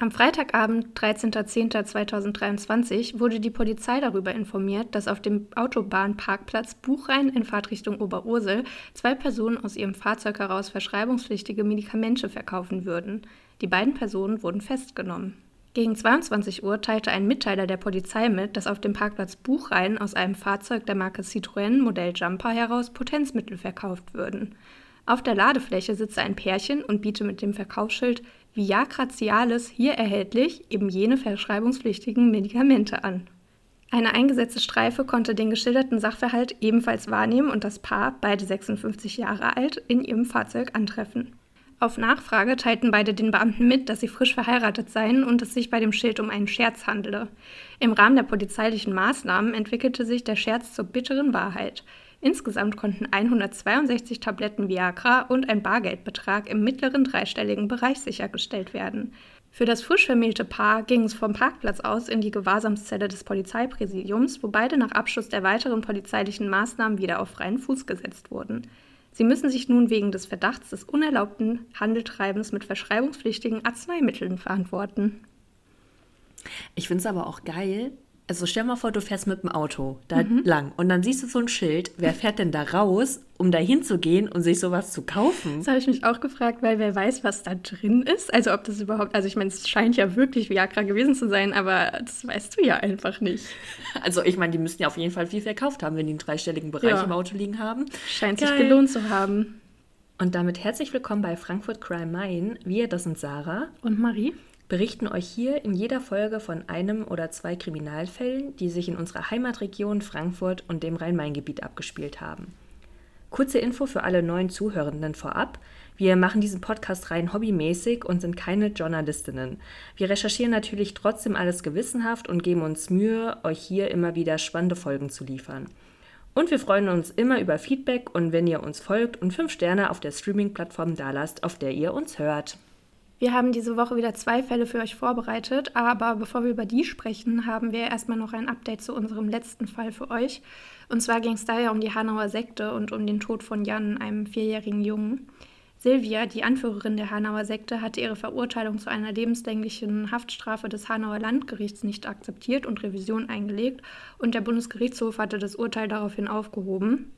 Am Freitagabend, 13.10.2023, wurde die Polizei darüber informiert, dass auf dem Autobahnparkplatz Buchrhein in Fahrtrichtung Oberursel zwei Personen aus ihrem Fahrzeug heraus verschreibungspflichtige Medikamente verkaufen würden. Die beiden Personen wurden festgenommen. Gegen 22 Uhr teilte ein Mitteiler der Polizei mit, dass auf dem Parkplatz Buchrhein aus einem Fahrzeug der Marke Citroën Modell Jumper heraus Potenzmittel verkauft würden. Auf der Ladefläche sitze ein Pärchen und biete mit dem Verkaufsschild Viagra Cialis hier erhältlich eben jene verschreibungspflichtigen Medikamente an. Eine eingesetzte Streife konnte den geschilderten Sachverhalt ebenfalls wahrnehmen und das Paar, beide 56 Jahre alt, in ihrem Fahrzeug antreffen. Auf Nachfrage teilten beide den Beamten mit, dass sie frisch verheiratet seien und es sich bei dem Schild um einen Scherz handele. Im Rahmen der polizeilichen Maßnahmen entwickelte sich der Scherz zur bitteren Wahrheit. Insgesamt konnten 162 Tabletten Viagra und ein Bargeldbetrag im mittleren dreistelligen Bereich sichergestellt werden. Für das frisch vermählte Paar ging es vom Parkplatz aus in die Gewahrsamszelle des Polizeipräsidiums, wo beide nach Abschluss der weiteren polizeilichen Maßnahmen wieder auf freien Fuß gesetzt wurden. Sie müssen sich nun wegen des Verdachts des unerlaubten Handeltreibens mit verschreibungspflichtigen Arzneimitteln verantworten. Ich finde es aber auch geil, also stell mal vor, du fährst mit dem Auto da mhm. lang und dann siehst du so ein Schild. Wer fährt denn da raus, um da hinzugehen und sich sowas zu kaufen? Das habe ich mich auch gefragt, weil wer weiß, was da drin ist. Also ob das überhaupt, also ich meine, es scheint ja wirklich Viagra gewesen zu sein, aber das weißt du ja einfach nicht. Also ich meine, die müssten ja auf jeden Fall viel verkauft haben, wenn die einen dreistelligen Bereich ja. im Auto liegen haben. Scheint Geil. sich gelohnt zu haben. Und damit herzlich willkommen bei Frankfurt Crime Main. Wir, das sind Sarah und Marie berichten euch hier in jeder Folge von einem oder zwei Kriminalfällen, die sich in unserer Heimatregion Frankfurt und dem Rhein-Main-Gebiet abgespielt haben. Kurze Info für alle neuen Zuhörenden vorab. Wir machen diesen Podcast rein hobbymäßig und sind keine Journalistinnen. Wir recherchieren natürlich trotzdem alles gewissenhaft und geben uns Mühe, euch hier immer wieder spannende Folgen zu liefern. Und wir freuen uns immer über Feedback und wenn ihr uns folgt und 5 Sterne auf der Streaming-Plattform dalasst, auf der ihr uns hört. Wir haben diese Woche wieder zwei Fälle für euch vorbereitet, aber bevor wir über die sprechen, haben wir erstmal noch ein Update zu unserem letzten Fall für euch. Und zwar ging es da ja um die Hanauer Sekte und um den Tod von Jan, einem vierjährigen Jungen. Silvia, die Anführerin der Hanauer Sekte, hatte ihre Verurteilung zu einer lebenslänglichen Haftstrafe des Hanauer Landgerichts nicht akzeptiert und Revision eingelegt, und der Bundesgerichtshof hatte das Urteil daraufhin aufgehoben.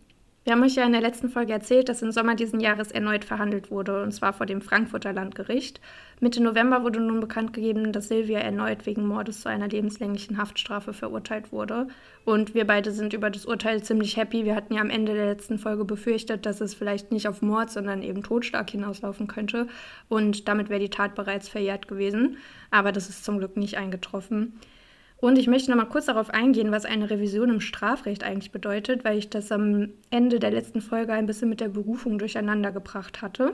Wir haben euch ja in der letzten Folge erzählt, dass im Sommer diesen Jahres erneut verhandelt wurde, und zwar vor dem Frankfurter Landgericht. Mitte November wurde nun bekannt gegeben, dass Silvia erneut wegen Mordes zu einer lebenslänglichen Haftstrafe verurteilt wurde. Und wir beide sind über das Urteil ziemlich happy. Wir hatten ja am Ende der letzten Folge befürchtet, dass es vielleicht nicht auf Mord, sondern eben Totschlag hinauslaufen könnte. Und damit wäre die Tat bereits verjährt gewesen. Aber das ist zum Glück nicht eingetroffen. Und ich möchte noch mal kurz darauf eingehen, was eine Revision im Strafrecht eigentlich bedeutet, weil ich das am Ende der letzten Folge ein bisschen mit der Berufung durcheinander gebracht hatte.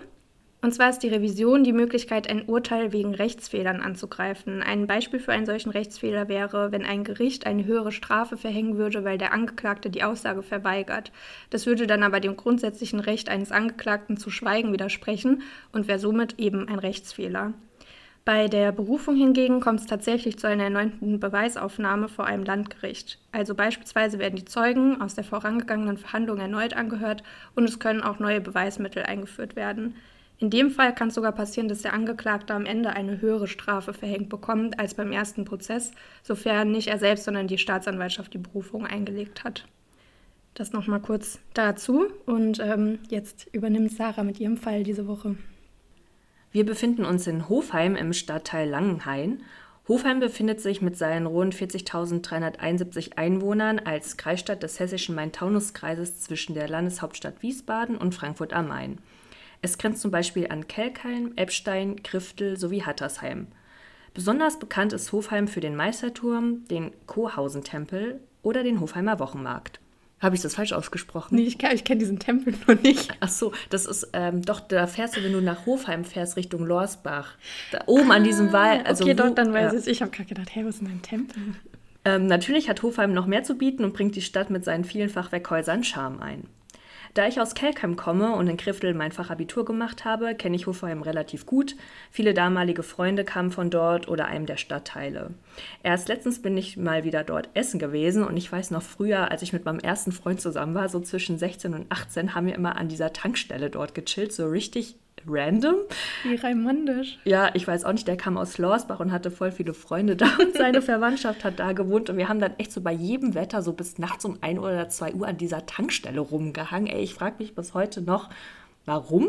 Und zwar ist die Revision die Möglichkeit, ein Urteil wegen Rechtsfehlern anzugreifen. Ein Beispiel für einen solchen Rechtsfehler wäre, wenn ein Gericht eine höhere Strafe verhängen würde, weil der Angeklagte die Aussage verweigert. Das würde dann aber dem grundsätzlichen Recht eines Angeklagten zu schweigen widersprechen und wäre somit eben ein Rechtsfehler. Bei der Berufung hingegen kommt es tatsächlich zu einer erneuten Beweisaufnahme vor einem Landgericht. Also beispielsweise werden die Zeugen aus der vorangegangenen Verhandlung erneut angehört und es können auch neue Beweismittel eingeführt werden. In dem Fall kann es sogar passieren, dass der Angeklagte am Ende eine höhere Strafe verhängt bekommt als beim ersten Prozess, sofern nicht er selbst, sondern die Staatsanwaltschaft die Berufung eingelegt hat. Das nochmal kurz dazu und ähm, jetzt übernimmt Sarah mit ihrem Fall diese Woche. Wir befinden uns in Hofheim im Stadtteil Langenhain. Hofheim befindet sich mit seinen rund 40.371 Einwohnern als Kreisstadt des hessischen Main-Taunus-Kreises zwischen der Landeshauptstadt Wiesbaden und Frankfurt am Main. Es grenzt zum Beispiel an Kelkheim, Eppstein, Griftel sowie Hattersheim. Besonders bekannt ist Hofheim für den Meisterturm, den Kohausentempel oder den Hofheimer Wochenmarkt. Habe ich das falsch ausgesprochen? Nee, ich, ich kenne diesen Tempel nur nicht. Ach so, das ist ähm, doch, da fährst du, wenn du nach Hofheim fährst, Richtung Lorsbach. Da oben ah, an diesem ah, Wald. Also okay, wo, dort, dann weiß ja. ich Ich habe gerade gedacht, hey, was ist denn ein Tempel? Ähm, natürlich hat Hofheim noch mehr zu bieten und bringt die Stadt mit seinen vielen Fachwerkhäusern Charme ein. Da ich aus Kelkheim komme und in Kriftel mein Fachabitur gemacht habe, kenne ich Hofheim relativ gut. Viele damalige Freunde kamen von dort oder einem der Stadtteile. Erst letztens bin ich mal wieder dort essen gewesen und ich weiß noch früher, als ich mit meinem ersten Freund zusammen war, so zwischen 16 und 18, haben wir immer an dieser Tankstelle dort gechillt, so richtig random. Wie rheinmandisch. Ja, ich weiß auch nicht, der kam aus Lorsbach und hatte voll viele Freunde da und seine Verwandtschaft hat da gewohnt und wir haben dann echt so bei jedem Wetter so bis nachts um 1 oder 2 Uhr an dieser Tankstelle rumgehangen. Ey, ich frage mich bis heute noch, warum.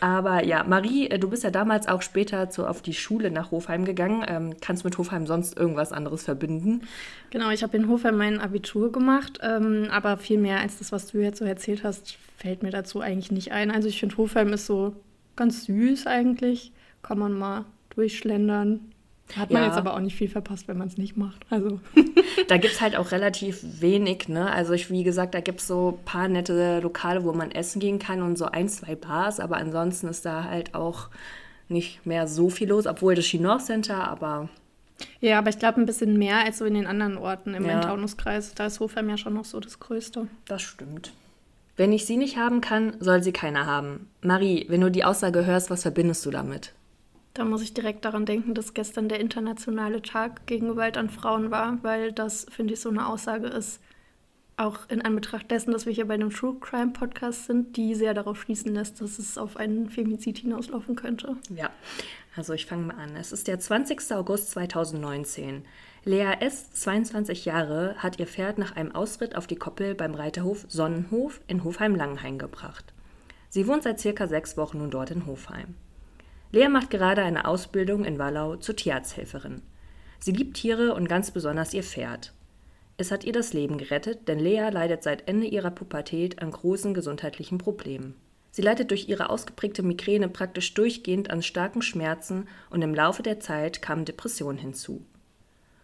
Aber ja, Marie, äh, du bist ja damals auch später so auf die Schule nach Hofheim gegangen. Ähm, kannst du mit Hofheim sonst irgendwas anderes verbinden? Genau, ich habe in Hofheim mein Abitur gemacht, ähm, aber viel mehr als das, was du jetzt so erzählt hast, fällt mir dazu eigentlich nicht ein. Also ich finde Hofheim ist so ganz süß eigentlich. Kann man mal durchschlendern. Hat man ja. jetzt aber auch nicht viel verpasst, wenn man es nicht macht. Also. da gibt es halt auch relativ wenig, ne? Also ich, wie gesagt, da gibt es so ein paar nette Lokale, wo man essen gehen kann und so ein, zwei Bars, aber ansonsten ist da halt auch nicht mehr so viel los, obwohl das Chinois Center, aber. Ja, aber ich glaube ein bisschen mehr als so in den anderen Orten im ja. Main-Taunus-Kreis. Da ist Hofheim ja schon noch so das Größte. Das stimmt. Wenn ich sie nicht haben kann, soll sie keiner haben. Marie, wenn du die Aussage hörst, was verbindest du damit? Da muss ich direkt daran denken, dass gestern der internationale Tag gegen Gewalt an Frauen war, weil das, finde ich, so eine Aussage ist, auch in Anbetracht dessen, dass wir hier bei einem True Crime Podcast sind, die sehr darauf schließen lässt, dass es auf einen Femizid hinauslaufen könnte. Ja, also ich fange mal an. Es ist der 20. August 2019. Lea S., 22 Jahre, hat ihr Pferd nach einem Ausritt auf die Koppel beim Reiterhof Sonnenhof in Hofheim-Langenhain gebracht. Sie wohnt seit circa sechs Wochen nun dort in Hofheim. Lea macht gerade eine Ausbildung in Wallau zur Tierarzthelferin. Sie liebt Tiere und ganz besonders ihr Pferd. Es hat ihr das Leben gerettet, denn Lea leidet seit Ende ihrer Pubertät an großen gesundheitlichen Problemen. Sie leidet durch ihre ausgeprägte Migräne praktisch durchgehend an starken Schmerzen und im Laufe der Zeit kamen Depressionen hinzu.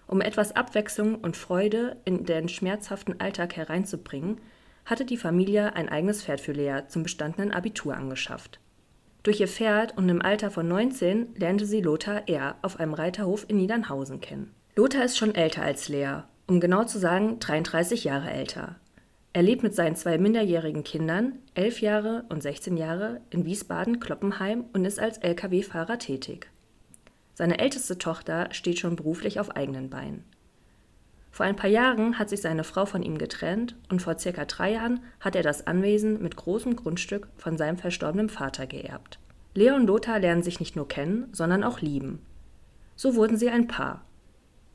Um etwas Abwechslung und Freude in den schmerzhaften Alltag hereinzubringen, hatte die Familie ein eigenes Pferd für Lea zum bestandenen Abitur angeschafft. Durch ihr Pferd und im Alter von 19 lernte sie Lothar R. auf einem Reiterhof in Niedernhausen kennen. Lothar ist schon älter als Lea, um genau zu sagen 33 Jahre älter. Er lebt mit seinen zwei minderjährigen Kindern, 11 Jahre und 16 Jahre, in Wiesbaden-Kloppenheim und ist als Lkw-Fahrer tätig. Seine älteste Tochter steht schon beruflich auf eigenen Beinen. Vor ein paar Jahren hat sich seine Frau von ihm getrennt und vor circa drei Jahren hat er das Anwesen mit großem Grundstück von seinem verstorbenen Vater geerbt. Lea und Lothar lernen sich nicht nur kennen, sondern auch lieben. So wurden sie ein Paar.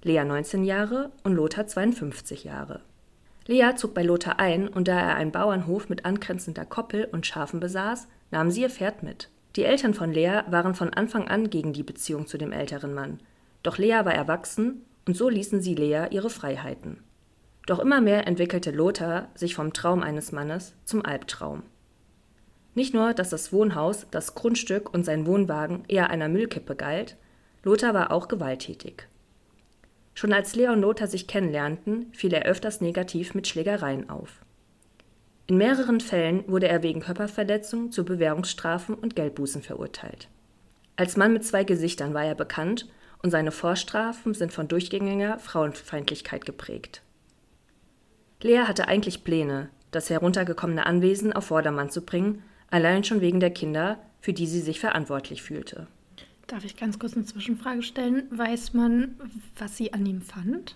Lea 19 Jahre und Lothar 52 Jahre. Lea zog bei Lothar ein und da er einen Bauernhof mit angrenzender Koppel und Schafen besaß, nahm sie ihr Pferd mit. Die Eltern von Lea waren von Anfang an gegen die Beziehung zu dem älteren Mann. Doch Lea war erwachsen und so ließen sie Lea ihre Freiheiten. Doch immer mehr entwickelte Lothar sich vom Traum eines Mannes zum Albtraum. Nicht nur, dass das Wohnhaus, das Grundstück und sein Wohnwagen eher einer Müllkippe galt, Lothar war auch gewalttätig. Schon als Lea und Lothar sich kennenlernten, fiel er öfters negativ mit Schlägereien auf. In mehreren Fällen wurde er wegen Körperverletzung zu Bewährungsstrafen und Geldbußen verurteilt. Als Mann mit zwei Gesichtern war er bekannt und seine Vorstrafen sind von durchgängiger Frauenfeindlichkeit geprägt. Lea hatte eigentlich Pläne, das heruntergekommene Anwesen auf Vordermann zu bringen, allein schon wegen der Kinder, für die sie sich verantwortlich fühlte. Darf ich ganz kurz eine Zwischenfrage stellen? Weiß man, was sie an ihm fand?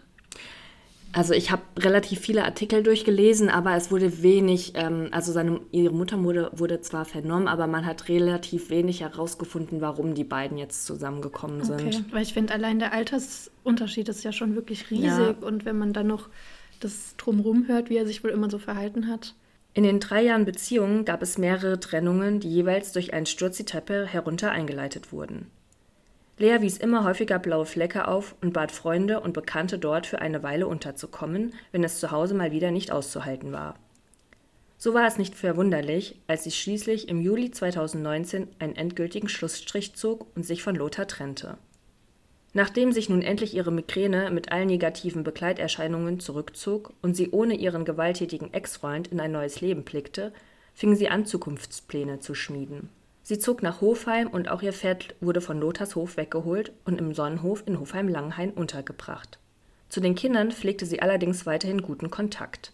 Also ich habe relativ viele Artikel durchgelesen, aber es wurde wenig, ähm, also seine, ihre Mutter wurde, wurde zwar vernommen, aber man hat relativ wenig herausgefunden, warum die beiden jetzt zusammengekommen sind. Okay, weil ich finde, allein der Altersunterschied ist ja schon wirklich riesig ja. und wenn man dann noch das drumherum hört, wie er sich wohl immer so verhalten hat. In den drei Jahren Beziehung gab es mehrere Trennungen, die jeweils durch einen Sturz die Treppe herunter eingeleitet wurden. Lea wies immer häufiger blaue Flecke auf und bat Freunde und Bekannte dort für eine Weile unterzukommen, wenn es zu Hause mal wieder nicht auszuhalten war. So war es nicht verwunderlich, als sie schließlich im Juli 2019 einen endgültigen Schlussstrich zog und sich von Lothar trennte. Nachdem sich nun endlich ihre Migräne mit allen negativen Begleiterscheinungen zurückzog und sie ohne ihren gewalttätigen Ex-Freund in ein neues Leben blickte, fing sie an, Zukunftspläne zu schmieden. Sie zog nach Hofheim und auch ihr Pferd wurde von Lothars Hof weggeholt und im Sonnenhof in Hofheim-Langenhain untergebracht. Zu den Kindern pflegte sie allerdings weiterhin guten Kontakt.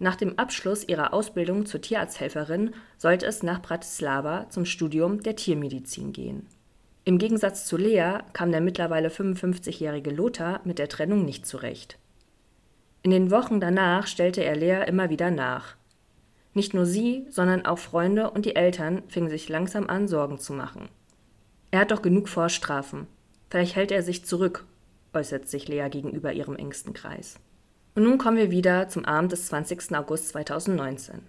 Nach dem Abschluss ihrer Ausbildung zur Tierarzthelferin sollte es nach Bratislava zum Studium der Tiermedizin gehen. Im Gegensatz zu Lea kam der mittlerweile 55-jährige Lothar mit der Trennung nicht zurecht. In den Wochen danach stellte er Lea immer wieder nach. Nicht nur sie, sondern auch Freunde und die Eltern fingen sich langsam an, Sorgen zu machen. Er hat doch genug Vorstrafen. Vielleicht hält er sich zurück, äußert sich Lea gegenüber ihrem engsten Kreis. Und nun kommen wir wieder zum Abend des 20. August 2019.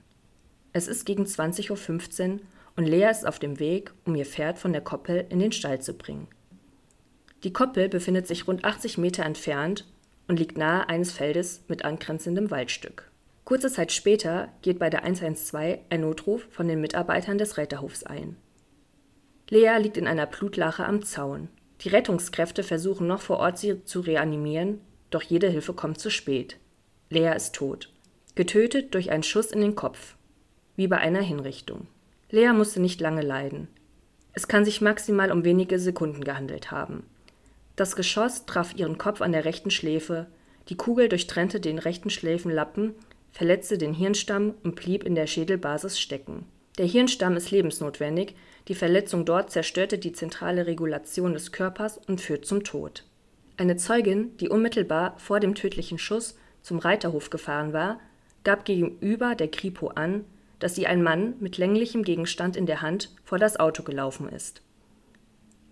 Es ist gegen 20.15 Uhr und Lea ist auf dem Weg, um ihr Pferd von der Koppel in den Stall zu bringen. Die Koppel befindet sich rund 80 Meter entfernt und liegt nahe eines Feldes mit angrenzendem Waldstück. Kurze Zeit später geht bei der 112 ein Notruf von den Mitarbeitern des Räterhofs ein. Lea liegt in einer Blutlache am Zaun. Die Rettungskräfte versuchen noch vor Ort sie zu reanimieren, doch jede Hilfe kommt zu spät. Lea ist tot. Getötet durch einen Schuss in den Kopf. Wie bei einer Hinrichtung. Lea musste nicht lange leiden. Es kann sich maximal um wenige Sekunden gehandelt haben. Das Geschoss traf ihren Kopf an der rechten Schläfe, die Kugel durchtrennte den rechten Schläfenlappen, verletzte den Hirnstamm und blieb in der Schädelbasis stecken. Der Hirnstamm ist lebensnotwendig, die Verletzung dort zerstörte die zentrale Regulation des Körpers und führt zum Tod. Eine Zeugin, die unmittelbar vor dem tödlichen Schuss zum Reiterhof gefahren war, gab gegenüber der Kripo an, dass sie ein Mann mit länglichem Gegenstand in der Hand vor das Auto gelaufen ist.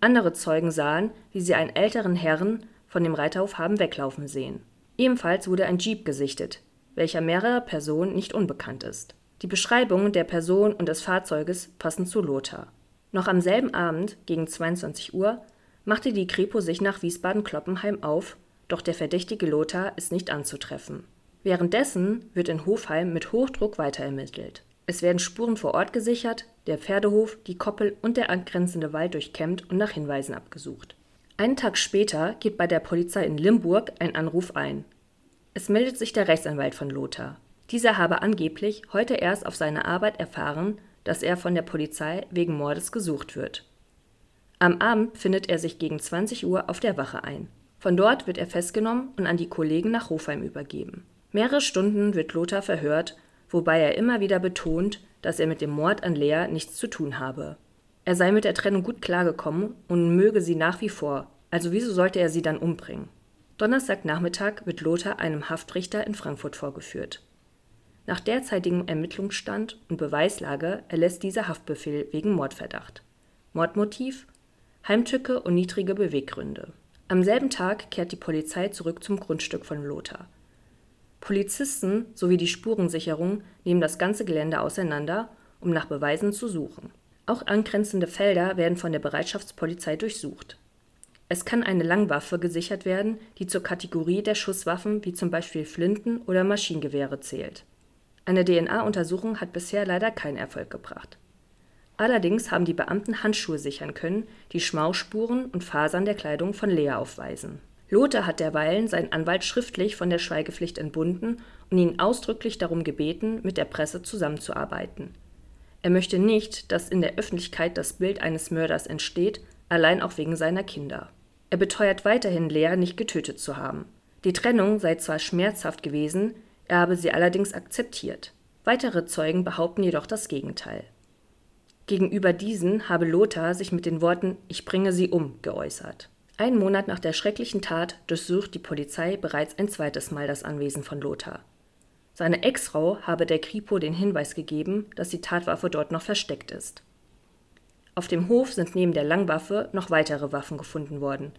Andere Zeugen sahen, wie sie einen älteren Herrn von dem Reiterhof haben weglaufen sehen. Ebenfalls wurde ein Jeep gesichtet, welcher mehrerer Personen nicht unbekannt ist. Die Beschreibungen der Person und des Fahrzeuges passen zu Lothar. Noch am selben Abend, gegen 22 Uhr, machte die Kripo sich nach Wiesbaden-Kloppenheim auf, doch der verdächtige Lothar ist nicht anzutreffen. Währenddessen wird in Hofheim mit Hochdruck weiterermittelt. Es werden Spuren vor Ort gesichert, der Pferdehof, die Koppel und der angrenzende Wald durchkämmt und nach Hinweisen abgesucht. Einen Tag später geht bei der Polizei in Limburg ein Anruf ein. Es meldet sich der Rechtsanwalt von Lothar. Dieser habe angeblich heute erst auf seine Arbeit erfahren, dass er von der Polizei wegen Mordes gesucht wird. Am Abend findet er sich gegen 20 Uhr auf der Wache ein. Von dort wird er festgenommen und an die Kollegen nach Hofheim übergeben. Mehrere Stunden wird Lothar verhört wobei er immer wieder betont, dass er mit dem Mord an Lea nichts zu tun habe. Er sei mit der Trennung gut klargekommen und möge sie nach wie vor, also wieso sollte er sie dann umbringen? Donnerstagnachmittag wird Lothar einem Haftrichter in Frankfurt vorgeführt. Nach derzeitigem Ermittlungsstand und Beweislage erlässt dieser Haftbefehl wegen Mordverdacht. Mordmotiv, Heimtücke und niedrige Beweggründe. Am selben Tag kehrt die Polizei zurück zum Grundstück von Lothar. Polizisten sowie die Spurensicherung nehmen das ganze Gelände auseinander, um nach Beweisen zu suchen. Auch angrenzende Felder werden von der Bereitschaftspolizei durchsucht. Es kann eine Langwaffe gesichert werden, die zur Kategorie der Schusswaffen wie zum Beispiel Flinten oder Maschinengewehre zählt. Eine DNA-Untersuchung hat bisher leider keinen Erfolg gebracht. Allerdings haben die Beamten Handschuhe sichern können, die Schmausspuren und Fasern der Kleidung von Lea aufweisen Lothar hat derweilen seinen Anwalt schriftlich von der Schweigepflicht entbunden und ihn ausdrücklich darum gebeten, mit der Presse zusammenzuarbeiten. Er möchte nicht, dass in der Öffentlichkeit das Bild eines Mörders entsteht, allein auch wegen seiner Kinder. Er beteuert weiterhin, Lea nicht getötet zu haben. Die Trennung sei zwar schmerzhaft gewesen, er habe sie allerdings akzeptiert. Weitere Zeugen behaupten jedoch das Gegenteil. Gegenüber diesen habe Lothar sich mit den Worten Ich bringe sie um geäußert. Einen Monat nach der schrecklichen Tat durchsucht die Polizei bereits ein zweites Mal das Anwesen von Lothar. Seine Ex-Frau habe der Kripo den Hinweis gegeben, dass die Tatwaffe dort noch versteckt ist. Auf dem Hof sind neben der Langwaffe noch weitere Waffen gefunden worden.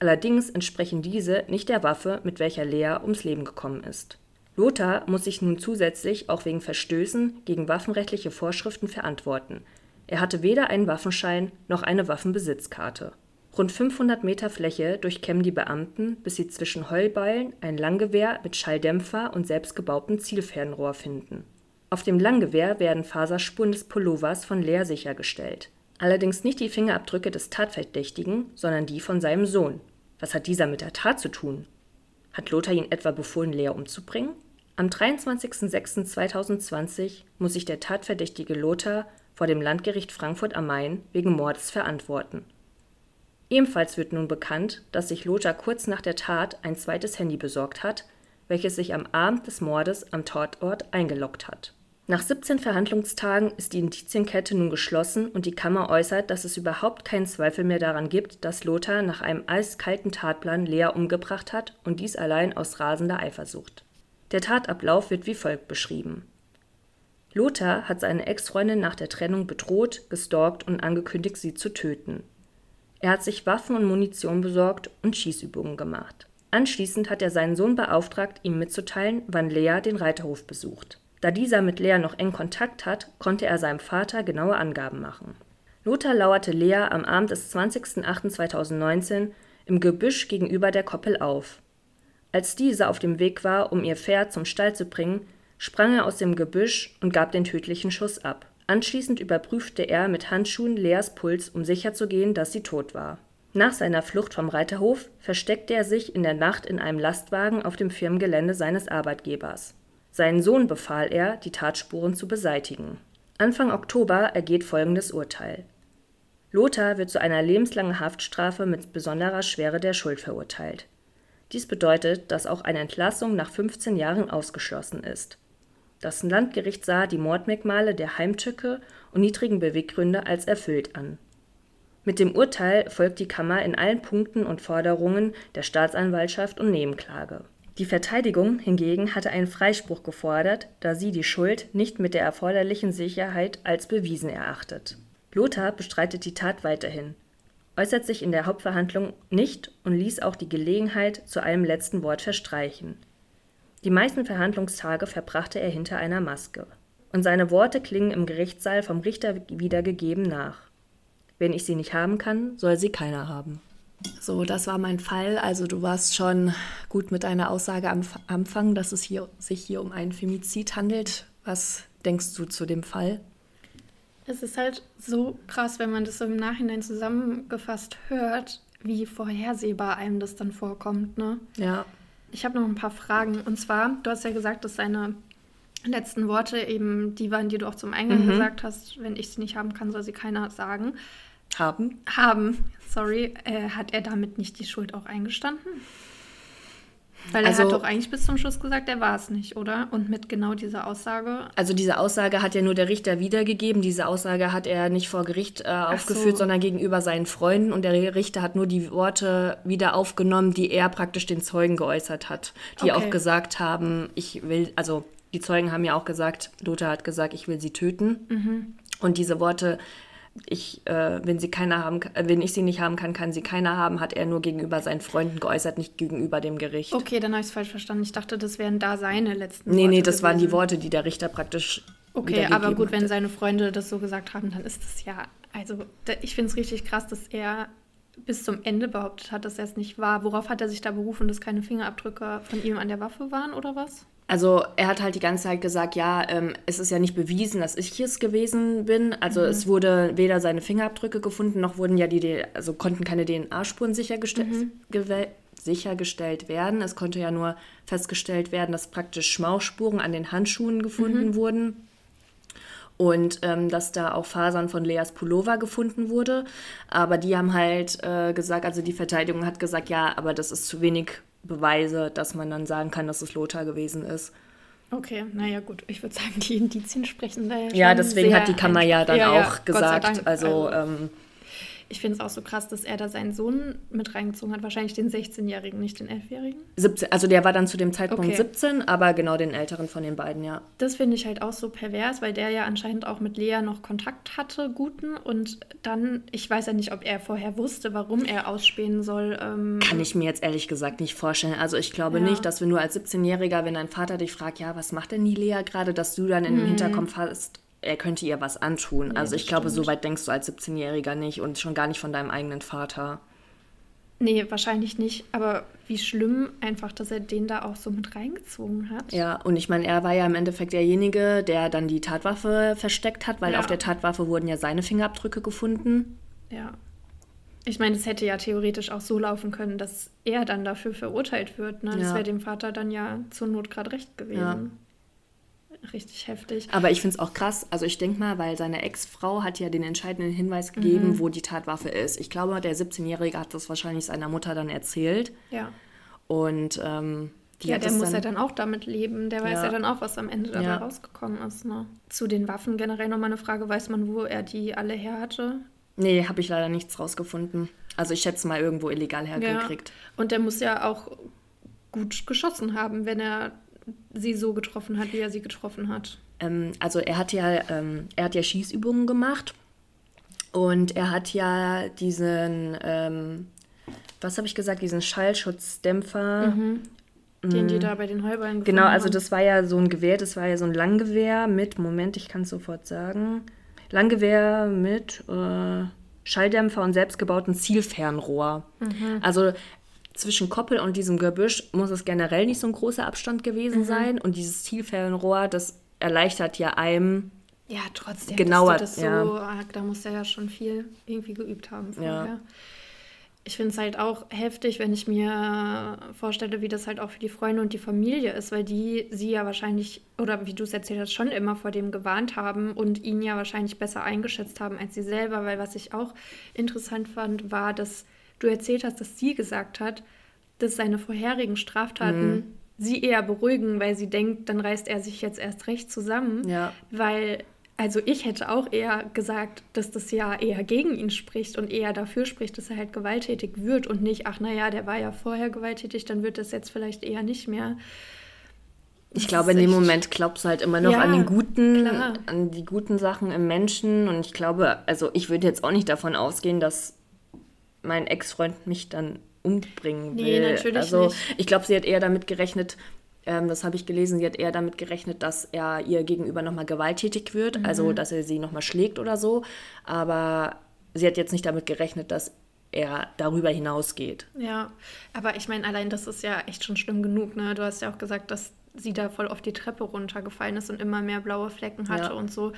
Allerdings entsprechen diese nicht der Waffe, mit welcher Lea ums Leben gekommen ist. Lothar muss sich nun zusätzlich auch wegen Verstößen gegen waffenrechtliche Vorschriften verantworten. Er hatte weder einen Waffenschein noch eine Waffenbesitzkarte. Rund 500 Meter Fläche durchkämmen die Beamten, bis sie zwischen Heulbeilen ein Langgewehr mit Schalldämpfer und selbstgebautem Zielfernrohr finden. Auf dem Langgewehr werden Faserspuren des Pullovers von Leer sichergestellt. Allerdings nicht die Fingerabdrücke des Tatverdächtigen, sondern die von seinem Sohn. Was hat dieser mit der Tat zu tun? Hat Lothar ihn etwa befohlen, Leer umzubringen? Am 23.06.2020 muss sich der Tatverdächtige Lothar vor dem Landgericht Frankfurt am Main wegen Mordes verantworten. Ebenfalls wird nun bekannt, dass sich Lothar kurz nach der Tat ein zweites Handy besorgt hat, welches sich am Abend des Mordes am Tatort eingeloggt hat. Nach 17 Verhandlungstagen ist die Indizienkette nun geschlossen und die Kammer äußert, dass es überhaupt keinen Zweifel mehr daran gibt, dass Lothar nach einem eiskalten Tatplan Lea umgebracht hat und dies allein aus rasender Eifersucht. Der Tatablauf wird wie folgt beschrieben. Lothar hat seine Ex-Freundin nach der Trennung bedroht, gestalkt und angekündigt, sie zu töten. Er hat sich Waffen und Munition besorgt und Schießübungen gemacht. Anschließend hat er seinen Sohn beauftragt, ihm mitzuteilen, wann Lea den Reiterhof besucht. Da dieser mit Lea noch eng Kontakt hat, konnte er seinem Vater genaue Angaben machen. Lothar lauerte Lea am Abend des 20.08.2019 im Gebüsch gegenüber der Koppel auf. Als diese auf dem Weg war, um ihr Pferd zum Stall zu bringen, sprang er aus dem Gebüsch und gab den tödlichen Schuss ab. Anschließend überprüfte er mit Handschuhen Leas Puls, um sicherzugehen, dass sie tot war. Nach seiner Flucht vom Reiterhof versteckte er sich in der Nacht in einem Lastwagen auf dem Firmengelände seines Arbeitgebers. Seinen Sohn befahl er, die Tatspuren zu beseitigen. Anfang Oktober ergeht folgendes Urteil. Lothar wird zu einer lebenslangen Haftstrafe mit besonderer Schwere der Schuld verurteilt. Dies bedeutet, dass auch eine Entlassung nach 15 Jahren ausgeschlossen ist. Das Landgericht sah die Mordmerkmale der Heimtücke und niedrigen Beweggründe als erfüllt an. Mit dem Urteil folgt die Kammer in allen Punkten und Forderungen der Staatsanwaltschaft und Nebenklage. Die Verteidigung hingegen hatte einen Freispruch gefordert, da sie die Schuld nicht mit der erforderlichen Sicherheit als bewiesen erachtet. Lothar bestreitet die Tat weiterhin, äußert sich in der Hauptverhandlung nicht und ließ auch die Gelegenheit zu einem letzten Wort verstreichen. Die meisten Verhandlungstage verbrachte er hinter einer Maske. Und seine Worte klingen im Gerichtssaal vom Richter wiedergegeben nach. Wenn ich sie nicht haben kann, soll sie keiner haben. So, das war mein Fall. Also du warst schon gut mit deiner Aussage am Anfang, dass es hier, sich hier um einen Femizid handelt. Was denkst du zu dem Fall? Es ist halt so krass, wenn man das so im Nachhinein zusammengefasst hört, wie vorhersehbar einem das dann vorkommt, ne? Ja. Ich habe noch ein paar Fragen. Und zwar, du hast ja gesagt, dass seine letzten Worte eben die waren, die du auch zum Eingang mhm. gesagt hast. Wenn ich sie nicht haben kann, soll sie keiner sagen. Haben. Haben, sorry. Äh, hat er damit nicht die Schuld auch eingestanden? Weil er also, hat doch eigentlich bis zum Schluss gesagt, er war es nicht, oder? Und mit genau dieser Aussage. Also diese Aussage hat ja nur der Richter wiedergegeben. Diese Aussage hat er nicht vor Gericht äh, aufgeführt, so. sondern gegenüber seinen Freunden. Und der Richter hat nur die Worte wieder aufgenommen, die er praktisch den Zeugen geäußert hat. Die okay. auch gesagt haben, ich will, also die Zeugen haben ja auch gesagt, Lothar hat gesagt, ich will sie töten. Mhm. Und diese Worte ich, äh, wenn sie keiner haben, äh, wenn ich sie nicht haben kann, kann sie keiner haben, hat er nur gegenüber seinen Freunden geäußert, nicht gegenüber dem Gericht. Okay, dann habe ich es falsch verstanden. Ich dachte, das wären da seine letzten nee, Worte. Nee, nee, das gewesen. waren die Worte, die der Richter praktisch. Okay, aber gut, hatte. wenn seine Freunde das so gesagt haben, dann ist das ja. Also, ich finde es richtig krass, dass er bis zum Ende behauptet hat, dass er es nicht war. Worauf hat er sich da berufen, dass keine Fingerabdrücke von ihm an der Waffe waren oder was? Also er hat halt die ganze Zeit gesagt, ja, ähm, es ist ja nicht bewiesen, dass ich es gewesen bin. Also mhm. es wurde weder seine Fingerabdrücke gefunden, noch wurden ja die, also konnten keine DNA-Spuren sichergestell mhm. sichergestellt werden. Es konnte ja nur festgestellt werden, dass praktisch Schmauchspuren an den Handschuhen gefunden mhm. wurden. Und ähm, dass da auch Fasern von Leas Pullover gefunden wurde. Aber die haben halt äh, gesagt, also die Verteidigung hat gesagt, ja, aber das ist zu wenig Beweise, dass man dann sagen kann, dass es Lothar gewesen ist. Okay, naja gut, ich würde sagen, die Indizien sprechen da ja schon Ja, deswegen hat die Kammer ja dann ja, auch ja, gesagt, also, also ähm, ich finde es auch so krass, dass er da seinen Sohn mit reingezogen hat. Wahrscheinlich den 16-Jährigen, nicht den 11-Jährigen. 17, also der war dann zu dem Zeitpunkt okay. 17, aber genau den älteren von den beiden, ja. Das finde ich halt auch so pervers, weil der ja anscheinend auch mit Lea noch Kontakt hatte, guten. Und dann, ich weiß ja nicht, ob er vorher wusste, warum er ausspähen soll. Ähm Kann ich mir jetzt ehrlich gesagt nicht vorstellen. Also ich glaube ja. nicht, dass wir nur als 17-Jähriger, wenn dein Vater dich fragt, ja, was macht denn die Lea gerade, dass du dann in den hm. Hinterkopf hast, er könnte ihr was antun. Ja, also ich glaube, so weit denkst du als 17-Jähriger nicht und schon gar nicht von deinem eigenen Vater. Nee, wahrscheinlich nicht. Aber wie schlimm einfach, dass er den da auch so mit reingezogen hat. Ja, und ich meine, er war ja im Endeffekt derjenige, der dann die Tatwaffe versteckt hat, weil ja. auf der Tatwaffe wurden ja seine Fingerabdrücke gefunden. Ja. Ich meine, es hätte ja theoretisch auch so laufen können, dass er dann dafür verurteilt wird. Ne? Das ja. wäre dem Vater dann ja zur Not gerade recht gewesen. Ja richtig heftig. Aber ich finde es auch krass. Also ich denke mal, weil seine Ex-Frau hat ja den entscheidenden Hinweis gegeben, mhm. wo die Tatwaffe ist. Ich glaube, der 17-Jährige hat das wahrscheinlich seiner Mutter dann erzählt. Ja. Und ähm, die ja, der muss dann, ja dann auch damit leben. Der weiß ja, ja dann auch, was am Ende dabei ja. rausgekommen ist. Ne? Zu den Waffen generell nochmal eine Frage. Weiß man, wo er die alle her hatte? Nee, habe ich leider nichts rausgefunden. Also ich schätze mal irgendwo illegal hergekriegt. Ja. Und der muss ja auch gut geschossen haben, wenn er sie so getroffen hat, wie er sie getroffen hat. ähm, also er hat ja, ähm, er hat ja Schießübungen gemacht und er hat ja diesen, ähm, was habe ich gesagt, diesen Schallschutzdämpfer. Mhm. Den die da bei den Heuballen Genau, also das war ja so ein Gewehr, das war ja so ein Langgewehr mit, Moment, ich kann es sofort sagen, Langgewehr mit äh, Schalldämpfer und selbstgebauten Zielfernrohr. Mhm. Also zwischen Koppel und diesem Gebüsch muss es generell nicht so ein großer Abstand gewesen mhm. sein. Und dieses Zielfernrohr, das erleichtert ja einem. Ja, trotzdem. Genauer. Das so, ja. Da muss er ja schon viel irgendwie geübt haben vorher. Ja ich finde es halt auch heftig, wenn ich mir vorstelle, wie das halt auch für die Freunde und die Familie ist, weil die sie ja wahrscheinlich, oder wie du es erzählt hast, schon immer vor dem gewarnt haben und ihn ja wahrscheinlich besser eingeschätzt haben als sie selber, weil was ich auch interessant fand, war, dass du erzählt hast, dass sie gesagt hat, dass seine vorherigen Straftaten mhm. sie eher beruhigen, weil sie denkt, dann reißt er sich jetzt erst recht zusammen, ja. weil also ich hätte auch eher gesagt, dass das ja eher gegen ihn spricht und eher dafür spricht, dass er halt gewalttätig wird und nicht, ach naja, der war ja vorher gewalttätig, dann wird das jetzt vielleicht eher nicht mehr. Ich glaube, in dem Moment glaubst du halt immer noch ja, an den guten, klar. an die guten Sachen im Menschen. Und ich glaube, also ich würde jetzt auch nicht davon ausgehen, dass mein Ex-Freund mich dann umbringen will. Nee, natürlich also nicht. ich glaube, sie hat eher damit gerechnet, ähm, das habe ich gelesen, sie hat eher damit gerechnet, dass er ihr gegenüber nochmal gewalttätig wird, mhm. also dass er sie nochmal schlägt oder so. Aber sie hat jetzt nicht damit gerechnet, dass er darüber hinausgeht. Ja, aber ich meine, allein das ist ja echt schon schlimm genug. Ne? Du hast ja auch gesagt, dass sie da voll auf die Treppe runtergefallen ist und immer mehr blaue Flecken hatte ja. und so.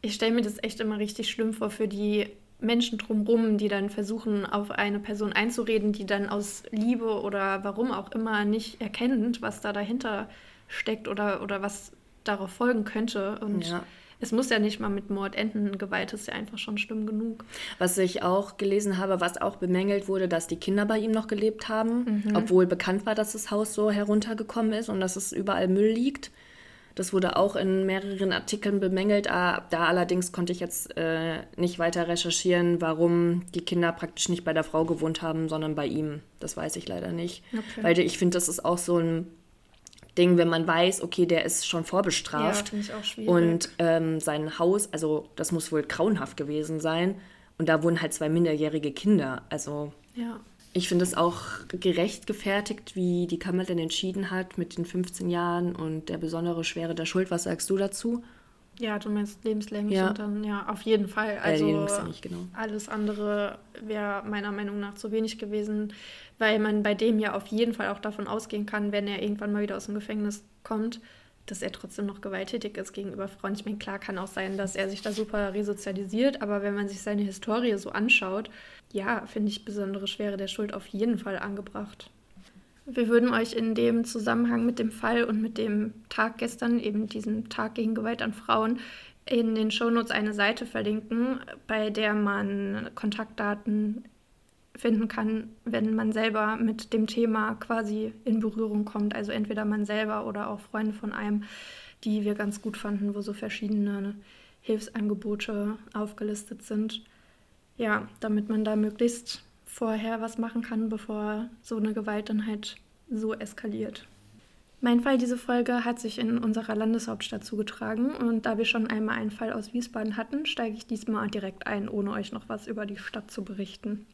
Ich stelle mir das echt immer richtig schlimm vor für die Menschen drumherum, die dann versuchen, auf eine Person einzureden, die dann aus Liebe oder warum auch immer nicht erkennt, was da dahinter steckt oder, oder was darauf folgen könnte. Und ja. es muss ja nicht mal mit Mord enden. Gewalt ist ja einfach schon schlimm genug. Was ich auch gelesen habe, was auch bemängelt wurde, dass die Kinder bei ihm noch gelebt haben, mhm. obwohl bekannt war, dass das Haus so heruntergekommen ist und dass es überall Müll liegt. Das wurde auch in mehreren Artikeln bemängelt. Da allerdings konnte ich jetzt äh, nicht weiter recherchieren, warum die Kinder praktisch nicht bei der Frau gewohnt haben, sondern bei ihm. Das weiß ich leider nicht. Okay. Weil ich finde, das ist auch so ein Ding, wenn man weiß, okay, der ist schon vorbestraft. Ja, ich auch schwierig. Und ähm, sein Haus, also das muss wohl grauenhaft gewesen sein. Und da wohnen halt zwei minderjährige Kinder. Also. Ja. Ich finde es auch gerecht gefertigt, wie die Kammer denn entschieden hat mit den 15 Jahren und der besondere Schwere der Schuld. Was sagst du dazu? Ja, du meinst lebenslänglich ja. und dann ja, auf jeden Fall. Also äh, genau. alles andere wäre meiner Meinung nach zu wenig gewesen, weil man bei dem ja auf jeden Fall auch davon ausgehen kann, wenn er irgendwann mal wieder aus dem Gefängnis kommt, dass er trotzdem noch gewalttätig ist gegenüber Frauen. Ich meine, klar kann auch sein, dass er sich da super resozialisiert, aber wenn man sich seine Historie so anschaut, ja, finde ich besondere Schwere der Schuld auf jeden Fall angebracht. Wir würden euch in dem Zusammenhang mit dem Fall und mit dem Tag gestern, eben diesem Tag gegen Gewalt an Frauen, in den Shownotes eine Seite verlinken, bei der man Kontaktdaten finden kann, wenn man selber mit dem Thema quasi in Berührung kommt. Also entweder man selber oder auch Freunde von einem, die wir ganz gut fanden, wo so verschiedene Hilfsangebote aufgelistet sind. Ja, damit man da möglichst vorher was machen kann, bevor so eine Gewalt dann halt so eskaliert. Mein Fall diese Folge hat sich in unserer Landeshauptstadt zugetragen und da wir schon einmal einen Fall aus Wiesbaden hatten, steige ich diesmal direkt ein, ohne euch noch was über die Stadt zu berichten.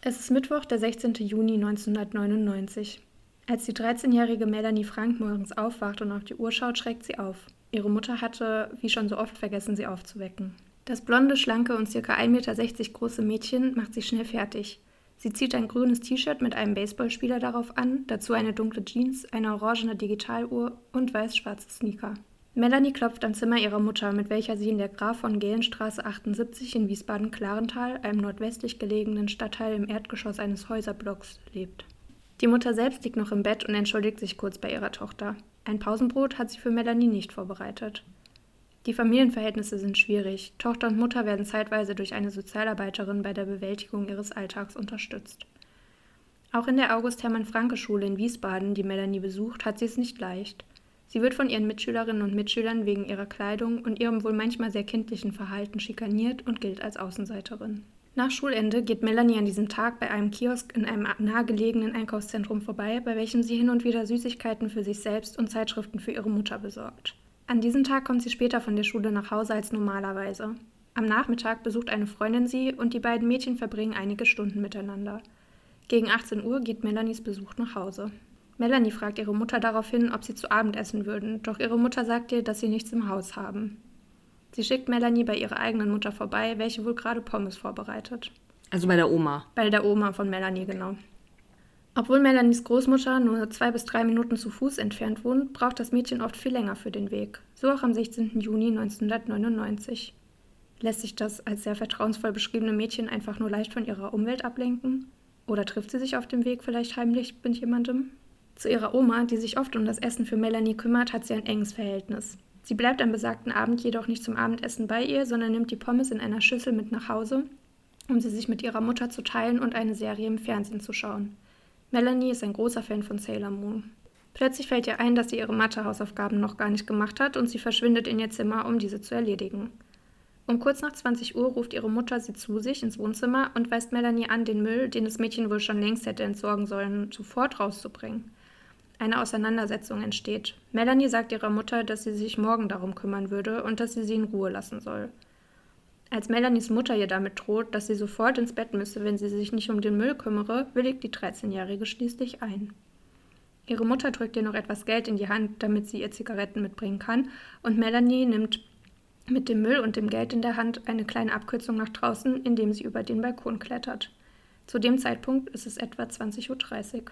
Es ist Mittwoch, der 16. Juni 1999. Als die 13-jährige Melanie Frank morgens aufwacht und auf die Uhr schaut, schreckt sie auf. Ihre Mutter hatte, wie schon so oft, vergessen, sie aufzuwecken. Das blonde, schlanke und ca. 1,60 Meter große Mädchen macht sich schnell fertig. Sie zieht ein grünes T-Shirt mit einem Baseballspieler darauf an, dazu eine dunkle Jeans, eine orangene Digitaluhr und weiß-schwarze Sneaker. Melanie klopft am Zimmer ihrer Mutter, mit welcher sie in der Graf von Gehenstraße 78 in Wiesbaden-Klarental, einem nordwestlich gelegenen Stadtteil im Erdgeschoss eines Häuserblocks, lebt. Die Mutter selbst liegt noch im Bett und entschuldigt sich kurz bei ihrer Tochter. Ein Pausenbrot hat sie für Melanie nicht vorbereitet. Die Familienverhältnisse sind schwierig. Tochter und Mutter werden zeitweise durch eine Sozialarbeiterin bei der Bewältigung ihres Alltags unterstützt. Auch in der August-Hermann-Franke-Schule in Wiesbaden, die Melanie besucht, hat sie es nicht leicht. Sie wird von ihren Mitschülerinnen und Mitschülern wegen ihrer Kleidung und ihrem wohl manchmal sehr kindlichen Verhalten schikaniert und gilt als Außenseiterin. Nach Schulende geht Melanie an diesem Tag bei einem Kiosk in einem nahegelegenen Einkaufszentrum vorbei, bei welchem sie hin und wieder Süßigkeiten für sich selbst und Zeitschriften für ihre Mutter besorgt. An diesem Tag kommt sie später von der Schule nach Hause als normalerweise. Am Nachmittag besucht eine Freundin sie und die beiden Mädchen verbringen einige Stunden miteinander. Gegen 18 Uhr geht Melanies Besuch nach Hause. Melanie fragt ihre Mutter daraufhin, ob sie zu Abend essen würden, doch ihre Mutter sagt ihr, dass sie nichts im Haus haben. Sie schickt Melanie bei ihrer eigenen Mutter vorbei, welche wohl gerade Pommes vorbereitet. Also bei der Oma. Bei der Oma von Melanie, genau. Obwohl Melanies Großmutter nur zwei bis drei Minuten zu Fuß entfernt wohnt, braucht das Mädchen oft viel länger für den Weg. So auch am 16. Juni 1999. Lässt sich das als sehr vertrauensvoll beschriebene Mädchen einfach nur leicht von ihrer Umwelt ablenken? Oder trifft sie sich auf dem Weg vielleicht heimlich mit jemandem? Zu ihrer Oma, die sich oft um das Essen für Melanie kümmert, hat sie ein enges Verhältnis. Sie bleibt am besagten Abend jedoch nicht zum Abendessen bei ihr, sondern nimmt die Pommes in einer Schüssel mit nach Hause, um sie sich mit ihrer Mutter zu teilen und eine Serie im Fernsehen zu schauen. Melanie ist ein großer Fan von Sailor Moon. Plötzlich fällt ihr ein, dass sie ihre Mathehausaufgaben noch gar nicht gemacht hat und sie verschwindet in ihr Zimmer, um diese zu erledigen. Um kurz nach 20 Uhr ruft ihre Mutter sie zu sich ins Wohnzimmer und weist Melanie an, den Müll, den das Mädchen wohl schon längst hätte entsorgen sollen, sofort rauszubringen. Eine Auseinandersetzung entsteht. Melanie sagt ihrer Mutter, dass sie sich morgen darum kümmern würde und dass sie sie in Ruhe lassen soll. Als Melanies Mutter ihr damit droht, dass sie sofort ins Bett müsse, wenn sie sich nicht um den Müll kümmere, willigt die 13-Jährige schließlich ein. Ihre Mutter drückt ihr noch etwas Geld in die Hand, damit sie ihr Zigaretten mitbringen kann, und Melanie nimmt mit dem Müll und dem Geld in der Hand eine kleine Abkürzung nach draußen, indem sie über den Balkon klettert. Zu dem Zeitpunkt ist es etwa 20.30 Uhr.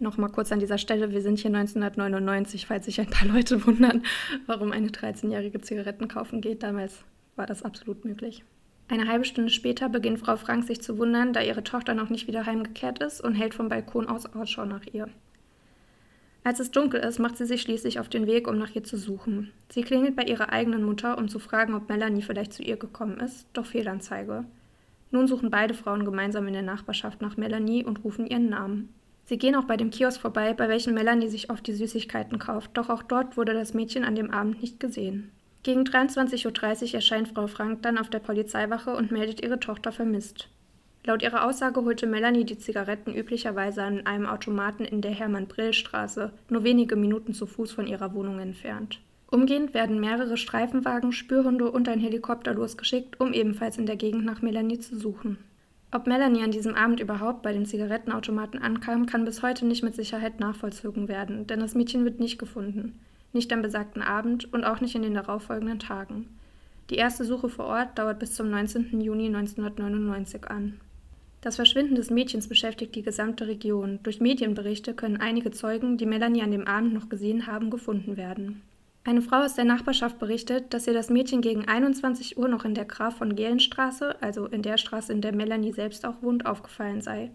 Nochmal kurz an dieser Stelle, wir sind hier 1999, falls sich ein paar Leute wundern, warum eine 13-jährige Zigaretten kaufen geht. Damals war das absolut möglich. Eine halbe Stunde später beginnt Frau Frank sich zu wundern, da ihre Tochter noch nicht wieder heimgekehrt ist und hält vom Balkon aus Ausschau nach ihr. Als es dunkel ist, macht sie sich schließlich auf den Weg, um nach ihr zu suchen. Sie klingelt bei ihrer eigenen Mutter, um zu fragen, ob Melanie vielleicht zu ihr gekommen ist, doch Fehlanzeige. Nun suchen beide Frauen gemeinsam in der Nachbarschaft nach Melanie und rufen ihren Namen. Sie gehen auch bei dem Kiosk vorbei, bei welchem Melanie sich oft die Süßigkeiten kauft, doch auch dort wurde das Mädchen an dem Abend nicht gesehen. Gegen 23.30 Uhr erscheint Frau Frank dann auf der Polizeiwache und meldet ihre Tochter vermisst. Laut ihrer Aussage holte Melanie die Zigaretten üblicherweise an einem Automaten in der Hermann-Brill-Straße, nur wenige Minuten zu Fuß von ihrer Wohnung entfernt. Umgehend werden mehrere Streifenwagen, Spürhunde und ein Helikopter losgeschickt, um ebenfalls in der Gegend nach Melanie zu suchen. Ob Melanie an diesem Abend überhaupt bei dem Zigarettenautomaten ankam, kann bis heute nicht mit Sicherheit nachvollzogen werden, denn das Mädchen wird nicht gefunden nicht am besagten Abend und auch nicht in den darauffolgenden Tagen. Die erste Suche vor Ort dauert bis zum 19. Juni 1999 an. Das Verschwinden des Mädchens beschäftigt die gesamte Region. Durch Medienberichte können einige Zeugen, die Melanie an dem Abend noch gesehen haben, gefunden werden. Eine Frau aus der Nachbarschaft berichtet, dass ihr das Mädchen gegen 21 Uhr noch in der Graf von Gehlenstraße, also in der Straße, in der Melanie selbst auch wohnt, aufgefallen sei.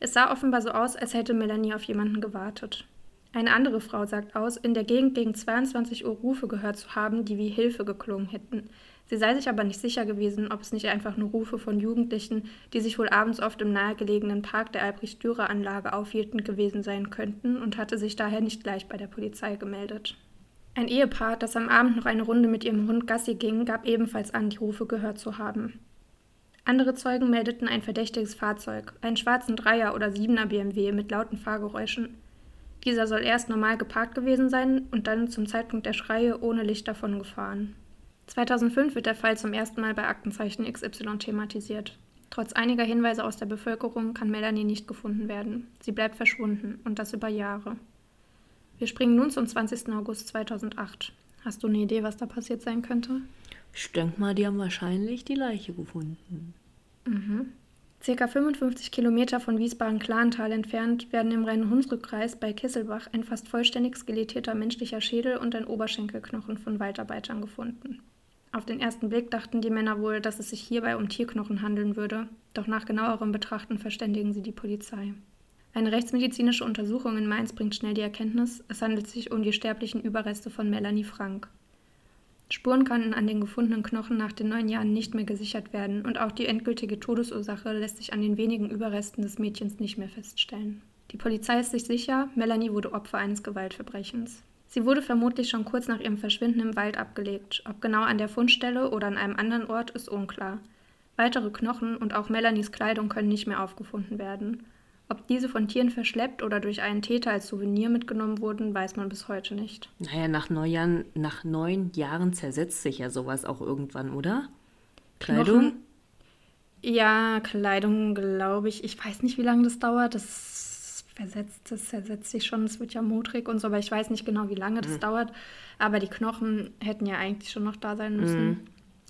Es sah offenbar so aus, als hätte Melanie auf jemanden gewartet. Eine andere Frau sagt aus, in der Gegend gegen 22 Uhr Rufe gehört zu haben, die wie Hilfe geklungen hätten. Sie sei sich aber nicht sicher gewesen, ob es nicht einfach nur Rufe von Jugendlichen, die sich wohl abends oft im nahegelegenen Park der Albrecht-Dürer-Anlage aufhielten, gewesen sein könnten und hatte sich daher nicht gleich bei der Polizei gemeldet. Ein Ehepaar, das am Abend noch eine Runde mit ihrem Hund Gassi ging, gab ebenfalls an, die Rufe gehört zu haben. Andere Zeugen meldeten ein verdächtiges Fahrzeug, einen schwarzen Dreier- oder Siebener BMW mit lauten Fahrgeräuschen. Dieser soll erst normal geparkt gewesen sein und dann zum Zeitpunkt der Schreie ohne Licht davon gefahren. 2005 wird der Fall zum ersten Mal bei Aktenzeichen XY thematisiert. Trotz einiger Hinweise aus der Bevölkerung kann Melanie nicht gefunden werden. Sie bleibt verschwunden und das über Jahre. Wir springen nun zum 20. August 2008. Hast du eine Idee, was da passiert sein könnte? Ich denke mal, die haben wahrscheinlich die Leiche gefunden. Mhm. Circa 55 Kilometer von Wiesbaden-Klarental entfernt werden im Rhein-Hunsrück-Kreis bei Kisselbach ein fast vollständig skelettierter menschlicher Schädel und ein Oberschenkelknochen von Waldarbeitern gefunden. Auf den ersten Blick dachten die Männer wohl, dass es sich hierbei um Tierknochen handeln würde, doch nach genauerem Betrachten verständigen sie die Polizei. Eine rechtsmedizinische Untersuchung in Mainz bringt schnell die Erkenntnis, es handelt sich um die sterblichen Überreste von Melanie Frank. Spuren konnten an den gefundenen Knochen nach den neun Jahren nicht mehr gesichert werden und auch die endgültige Todesursache lässt sich an den wenigen Überresten des Mädchens nicht mehr feststellen. Die Polizei ist sich sicher, Melanie wurde Opfer eines Gewaltverbrechens. Sie wurde vermutlich schon kurz nach ihrem Verschwinden im Wald abgelegt. Ob genau an der Fundstelle oder an einem anderen Ort ist unklar. Weitere Knochen und auch Melanies Kleidung können nicht mehr aufgefunden werden. Ob diese von Tieren verschleppt oder durch einen Täter als Souvenir mitgenommen wurden, weiß man bis heute nicht. Naja, nach neun Jahren, nach neun Jahren zersetzt sich ja sowas auch irgendwann, oder? Kleidung? Knochen? Ja, Kleidung, glaube ich. Ich weiß nicht, wie lange das dauert. Das versetzt, das zersetzt sich schon. Es wird ja modrig und so, aber ich weiß nicht genau, wie lange das mhm. dauert. Aber die Knochen hätten ja eigentlich schon noch da sein müssen. Mhm.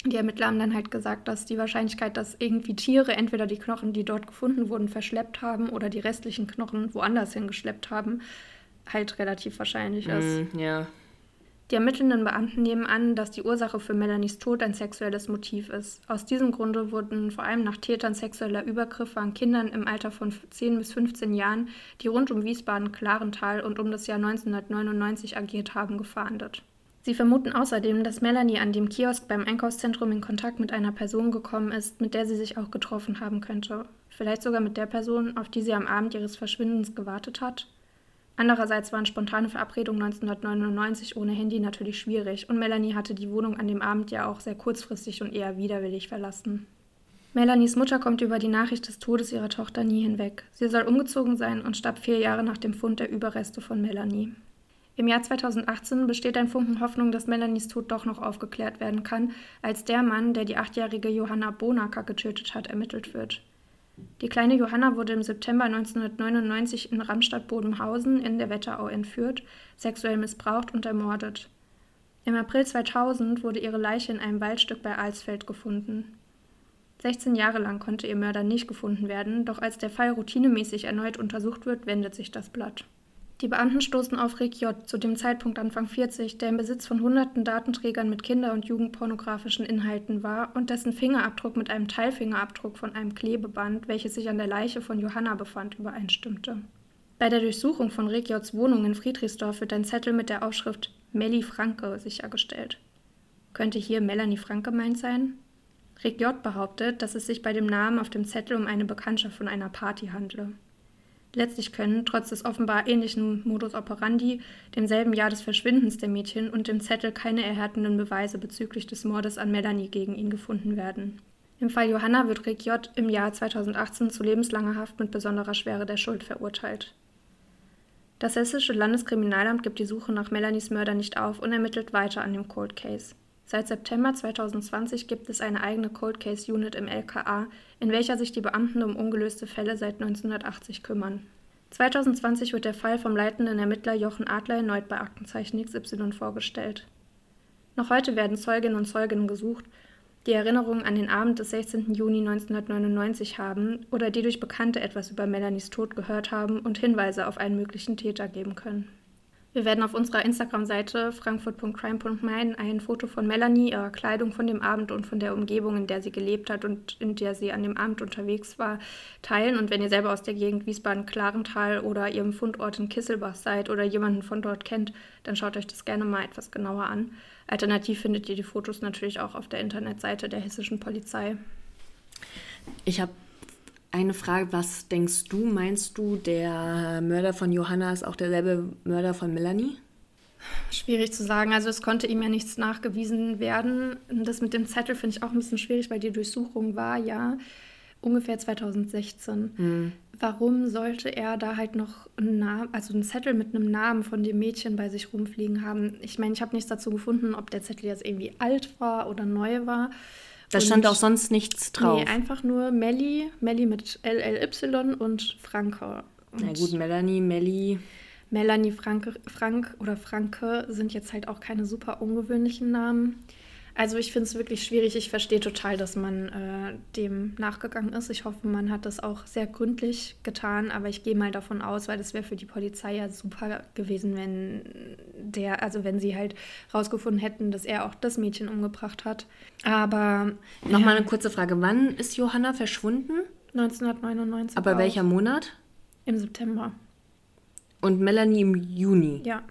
Die Ermittler haben dann halt gesagt, dass die Wahrscheinlichkeit, dass irgendwie Tiere entweder die Knochen, die dort gefunden wurden, verschleppt haben oder die restlichen Knochen woanders hingeschleppt haben, halt relativ wahrscheinlich ist. Mm, ja. Die ermittelnden Beamten nehmen an, dass die Ursache für Melanies Tod ein sexuelles Motiv ist. Aus diesem Grunde wurden vor allem nach Tätern sexueller Übergriffe an Kindern im Alter von 10 bis 15 Jahren, die rund um Wiesbaden-Klarental und um das Jahr 1999 agiert haben, gefahndet. Sie vermuten außerdem, dass Melanie an dem Kiosk beim Einkaufszentrum in Kontakt mit einer Person gekommen ist, mit der sie sich auch getroffen haben könnte. Vielleicht sogar mit der Person, auf die sie am Abend ihres Verschwindens gewartet hat. Andererseits waren spontane Verabredungen 1999 ohne Handy natürlich schwierig und Melanie hatte die Wohnung an dem Abend ja auch sehr kurzfristig und eher widerwillig verlassen. Melanies Mutter kommt über die Nachricht des Todes ihrer Tochter nie hinweg. Sie soll umgezogen sein und starb vier Jahre nach dem Fund der Überreste von Melanie. Im Jahr 2018 besteht ein Funken Hoffnung, dass Melanies Tod doch noch aufgeklärt werden kann, als der Mann, der die achtjährige Johanna Bonacker getötet hat, ermittelt wird. Die kleine Johanna wurde im September 1999 in Ramstadt-Bodenhausen in der Wetterau entführt, sexuell missbraucht und ermordet. Im April 2000 wurde ihre Leiche in einem Waldstück bei Alsfeld gefunden. 16 Jahre lang konnte ihr Mörder nicht gefunden werden, doch als der Fall routinemäßig erneut untersucht wird, wendet sich das Blatt. Die Beamten stoßen auf Rick J., zu dem Zeitpunkt Anfang 40, der im Besitz von hunderten Datenträgern mit kinder- und jugendpornografischen Inhalten war und dessen Fingerabdruck mit einem Teilfingerabdruck von einem Klebeband, welches sich an der Leiche von Johanna befand, übereinstimmte. Bei der Durchsuchung von Rick J.'s Wohnung in Friedrichsdorf wird ein Zettel mit der Aufschrift Melli Franke sichergestellt. Könnte hier Melanie Franke gemeint sein? Rick J. behauptet, dass es sich bei dem Namen auf dem Zettel um eine Bekanntschaft von einer Party handle. Letztlich können, trotz des offenbar ähnlichen Modus operandi, demselben Jahr des Verschwindens der Mädchen und dem Zettel keine erhärtenden Beweise bezüglich des Mordes an Melanie gegen ihn gefunden werden. Im Fall Johanna wird Rick J. im Jahr 2018 zu lebenslanger Haft mit besonderer Schwere der Schuld verurteilt. Das Hessische Landeskriminalamt gibt die Suche nach Melanies Mörder nicht auf und ermittelt weiter an dem Cold Case. Seit September 2020 gibt es eine eigene Cold Case Unit im LKA, in welcher sich die Beamten um ungelöste Fälle seit 1980 kümmern. 2020 wird der Fall vom leitenden Ermittler Jochen Adler erneut bei Aktenzeichen XY vorgestellt. Noch heute werden Zeuginnen und Zeugen gesucht, die Erinnerungen an den Abend des 16. Juni 1999 haben oder die durch Bekannte etwas über Melanies Tod gehört haben und Hinweise auf einen möglichen Täter geben können. Wir werden auf unserer Instagram-Seite frankfurt.crime.main ein Foto von Melanie, ihrer Kleidung von dem Abend und von der Umgebung, in der sie gelebt hat und in der sie an dem Abend unterwegs war, teilen. Und wenn ihr selber aus der Gegend Wiesbaden-Klarental oder ihrem Fundort in Kisselbach seid oder jemanden von dort kennt, dann schaut euch das gerne mal etwas genauer an. Alternativ findet ihr die Fotos natürlich auch auf der Internetseite der hessischen Polizei. Ich habe eine Frage, was denkst du, meinst du, der Mörder von Johanna ist auch derselbe Mörder von Melanie? Schwierig zu sagen. Also es konnte ihm ja nichts nachgewiesen werden. Das mit dem Zettel finde ich auch ein bisschen schwierig, weil die Durchsuchung war ja ungefähr 2016. Mhm. Warum sollte er da halt noch einen, Namen, also einen Zettel mit einem Namen von dem Mädchen bei sich rumfliegen haben? Ich meine, ich habe nichts dazu gefunden, ob der Zettel jetzt irgendwie alt war oder neu war. Da stand auch sonst nichts drauf. Nee, einfach nur Melli, Melli mit LLY und Franke. Und Na gut, Melanie, Melli. Melanie, Franke, Frank oder Franke sind jetzt halt auch keine super ungewöhnlichen Namen. Also ich finde es wirklich schwierig. Ich verstehe total, dass man äh, dem nachgegangen ist. Ich hoffe, man hat das auch sehr gründlich getan, aber ich gehe mal davon aus, weil das wäre für die Polizei ja super gewesen, wenn der, also wenn sie halt rausgefunden hätten, dass er auch das Mädchen umgebracht hat. Aber nochmal ja. eine kurze Frage: Wann ist Johanna verschwunden? 1999. Aber auch. welcher Monat? Im September. Und Melanie im Juni. Ja.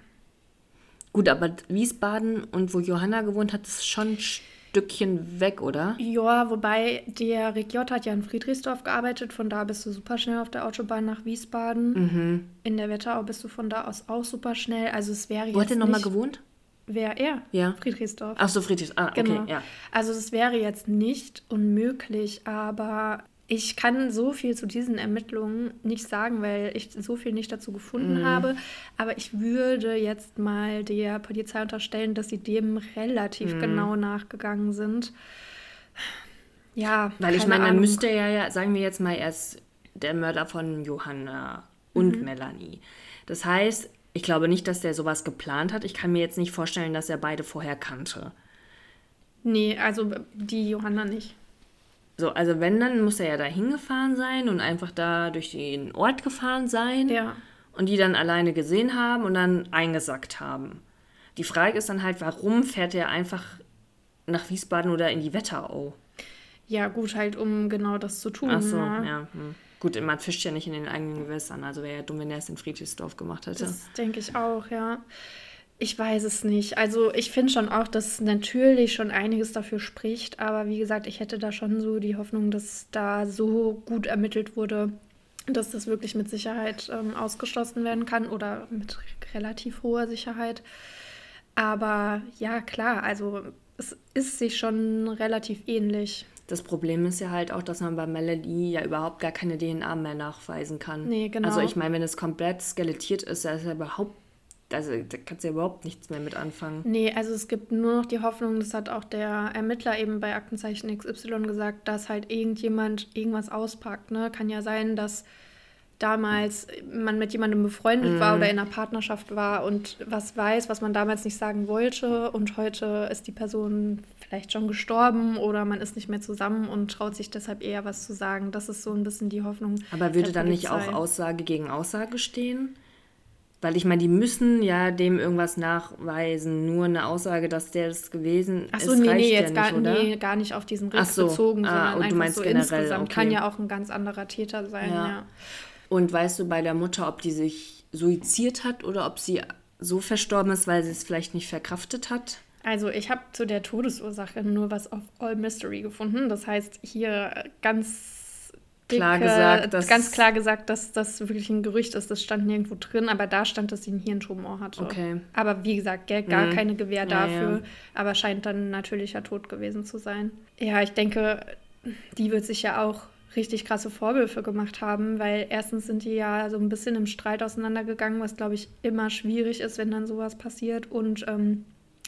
Gut, aber Wiesbaden und wo Johanna gewohnt hat, ist schon ein Stückchen weg, oder? Ja, wobei der Rick J. hat ja in Friedrichsdorf gearbeitet. Von da bist du super schnell auf der Autobahn nach Wiesbaden. Mhm. In der Wetterau bist du von da aus auch super schnell. Also es wäre Wo hat er nochmal gewohnt? Wer er? Ja. Friedrichsdorf. Ach so, Friedrichsdorf. Ah, genau. okay, ja. Also das wäre jetzt nicht unmöglich, aber Ich kann so viel zu diesen Ermittlungen nicht sagen, weil ich so viel nicht dazu gefunden Mhm. habe. Aber ich würde jetzt mal der Polizei unterstellen, dass sie dem relativ Mhm. genau nachgegangen sind. Ja, Weil ich meine, dann müsste er ja, sagen wir jetzt mal, er ist der Mörder von Johanna und Mhm. Melanie. Das heißt, ich glaube nicht, dass der sowas geplant hat. Ich kann mir jetzt nicht vorstellen, dass er beide vorher kannte. Nee, also die Johanna nicht. So, also wenn, dann muss er ja da hingefahren sein und einfach da durch den Ort gefahren sein. Ja. Und die dann alleine gesehen haben und dann eingesackt haben. Die Frage ist dann halt, warum fährt er einfach nach Wiesbaden oder in die Wetterau? Ja, gut, halt, um genau das zu tun. Ach so, ne? ja. Hm. Gut, man fischt ja nicht in den eigenen Gewässern. Also wäre ja dumm, wenn er es in Friedrichsdorf gemacht hätte. Das denke ich auch, ja. Ich weiß es nicht. Also ich finde schon auch, dass natürlich schon einiges dafür spricht, aber wie gesagt, ich hätte da schon so die Hoffnung, dass da so gut ermittelt wurde, dass das wirklich mit Sicherheit ähm, ausgeschlossen werden kann oder mit relativ hoher Sicherheit. Aber ja, klar, also es ist sich schon relativ ähnlich. Das Problem ist ja halt auch, dass man bei Melody ja überhaupt gar keine DNA mehr nachweisen kann. Nee, genau. Also ich meine, wenn es komplett skelettiert ist, da ist ja überhaupt, also da kannst du ja überhaupt nichts mehr mit anfangen. Nee, also es gibt nur noch die Hoffnung, das hat auch der Ermittler eben bei Aktenzeichen XY gesagt, dass halt irgendjemand irgendwas auspackt. Ne? Kann ja sein, dass damals man mit jemandem befreundet war oder in einer Partnerschaft war und was weiß, was man damals nicht sagen wollte und heute ist die Person vielleicht schon gestorben oder man ist nicht mehr zusammen und traut sich deshalb eher was zu sagen. Das ist so ein bisschen die Hoffnung. Aber würde dann nicht auch. Aussage gegen Aussage stehen? Weil ich meine, die müssen ja dem irgendwas nachweisen. Nur eine Aussage, dass der es gewesen Ach so, ist, nee, reicht nee, ja jetzt nicht, gar, oder? nee, gar nicht auf diesen Rick so. bezogen, Ah, sondern und du einfach meinst so generell, insgesamt. okay. Kann ja auch ein ganz anderer Täter sein, Ja. ja. Und weißt du bei der Mutter, ob die sich suiziert hat oder ob sie so verstorben ist, weil sie es vielleicht nicht verkraftet hat? Also ich habe zu der Todesursache nur was auf All Mystery gefunden. Das heißt, hier ganz Klar gesagt, dass- ganz klar gesagt, dass das wirklich ein Gerücht ist. Das stand nirgendwo drin, aber da stand, dass sie einen Hirntumor hatte. Okay. Aber wie gesagt, gell, gar Mhm. keine Gewähr Ja, dafür, ja. aber scheint dann ein natürlicher Tod gewesen zu sein. Ja, ich denke, die wird sich ja auch richtig krasse Vorwürfe gemacht haben, weil erstens sind die ja so ein bisschen im Streit auseinandergegangen, was glaube ich immer schwierig ist, wenn dann sowas passiert und ähm,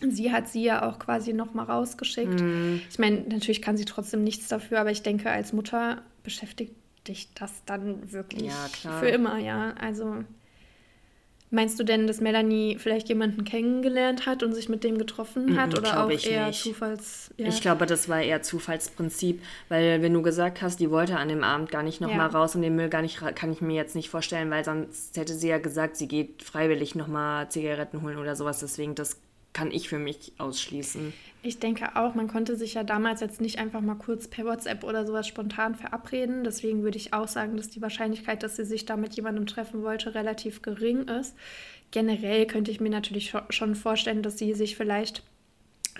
sie hat sie ja auch quasi nochmal rausgeschickt. Mhm. Ich meine, natürlich kann sie trotzdem nichts dafür, aber ich denke, als Mutter beschäftigt dich das dann wirklich Ja, für immer, ja. Also meinst du denn, dass Melanie vielleicht jemanden kennengelernt hat und sich mit dem getroffen hat Mhm, oder auch ich eher nicht. Zufalls? Ja. Ich glaube, das war eher Zufallsprinzip, weil wenn du gesagt hast, die wollte an dem Abend gar nicht nochmal Ja. mal raus und den Müll gar nicht, kann ich mir jetzt nicht vorstellen, weil sonst hätte sie ja gesagt, sie geht freiwillig nochmal Zigaretten holen oder sowas. Deswegen, das kann ich für mich ausschließen. Ich denke auch, man konnte sich ja damals jetzt nicht einfach mal kurz per WhatsApp oder sowas spontan verabreden. Deswegen würde ich auch sagen, dass die Wahrscheinlichkeit, dass sie sich da mit jemandem treffen wollte, relativ gering ist. Generell könnte ich mir natürlich scho- schon vorstellen, dass sie sich vielleicht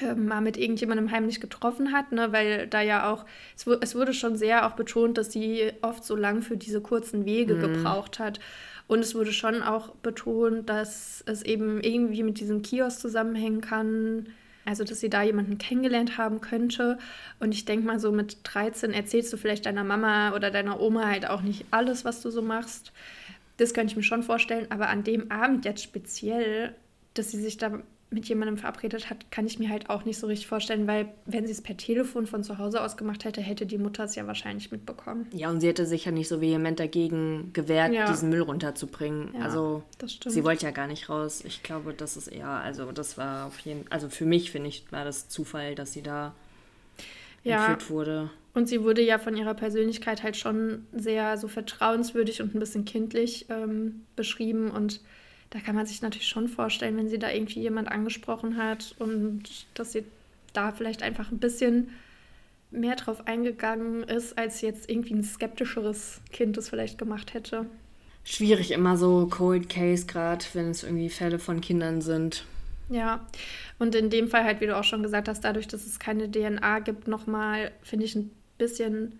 ähm, mal mit irgendjemandem heimlich getroffen hat, ne? weil da ja auch, es, es wurde schon sehr auch betont, dass sie oft so lang für diese kurzen Wege gebraucht hat. Und es wurde schon auch betont, dass es eben irgendwie mit diesem Kiosk zusammenhängen kann, also dass sie da jemanden kennengelernt haben könnte. Und ich denke mal, so mit 13 erzählst du vielleicht deiner Mama oder deiner Oma halt auch nicht alles, was du so machst. Das könnte ich mir schon vorstellen. Aber an dem Abend jetzt speziell, dass sie sich da mit jemandem verabredet hat, kann ich mir halt auch nicht so richtig vorstellen, weil wenn sie es per Telefon von zu Hause aus gemacht hätte, hätte die Mutter es ja wahrscheinlich mitbekommen. Ja, und sie hätte sich ja nicht so vehement dagegen gewehrt, Ja. diesen Müll runterzubringen. Ja, also das stimmt. sie wollte ja gar nicht raus. Ich glaube, das ist eher, also das war auf jeden also für mich, finde ich, war das Zufall, dass sie da Ja. entführt wurde. Und sie wurde ja von ihrer Persönlichkeit halt schon sehr so vertrauenswürdig und ein bisschen kindlich ähm, beschrieben. Und da kann man sich natürlich schon vorstellen, wenn sie da irgendwie jemand angesprochen hat und dass sie da vielleicht einfach ein bisschen mehr drauf eingegangen ist, als jetzt irgendwie ein skeptischeres Kind es vielleicht gemacht hätte. Schwierig immer so Cold Case, gerade wenn es irgendwie Fälle von Kindern sind. Ja, und in dem Fall halt, wie du auch schon gesagt hast, dadurch, dass es keine DNA gibt, nochmal, finde ich ein bisschen,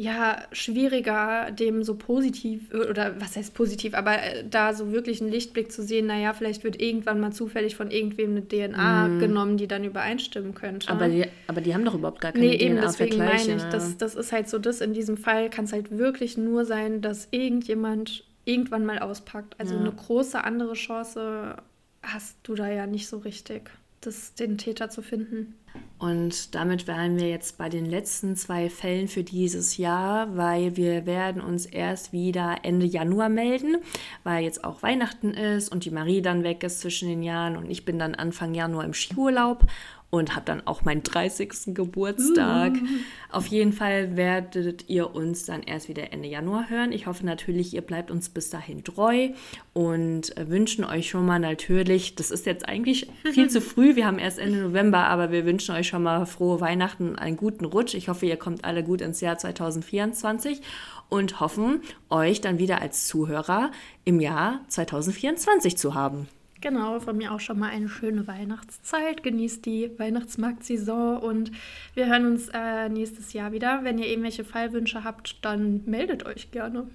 ja, schwieriger, dem so positiv, oder was heißt positiv, aber äh, da so wirklich einen Lichtblick zu sehen, naja, vielleicht wird irgendwann mal zufällig von irgendwem eine DNA mm. genommen, die dann übereinstimmen könnte. Aber die, aber die haben doch überhaupt gar keine nee, DNA. Nee, eben, deswegen meine ich, ne? das, das ist halt so das, in diesem Fall kann es halt wirklich nur sein, dass irgendjemand irgendwann mal auspackt. Also ja. eine große andere Chance hast du da ja nicht so richtig, das, den Täter zu finden. Und damit wären wir jetzt bei den letzten zwei Fällen für dieses Jahr, weil wir werden uns erst wieder Ende Januar melden, weil jetzt auch Weihnachten ist und die Marie dann weg ist zwischen den Jahren und ich bin dann Anfang Januar im Skiurlaub und habe dann auch meinen 30. Geburtstag. Uh. Auf jeden Fall werdet ihr uns dann erst wieder Ende Januar hören. Ich hoffe natürlich, ihr bleibt uns bis dahin treu und wünschen euch schon mal natürlich, das ist jetzt eigentlich viel zu früh, wir haben erst Ende November, aber wir wünschen euch schon mal frohe Weihnachten, einen guten Rutsch. Ich hoffe, ihr kommt alle gut ins Jahr 2024 und hoffen, euch dann wieder als Zuhörer im Jahr 2024 zu haben. Genau, von mir auch schon mal eine schöne Weihnachtszeit. Genießt die Weihnachtsmarktsaison und wir hören uns äh, nächstes Jahr wieder. Wenn ihr irgendwelche Fallwünsche habt, dann meldet euch gerne.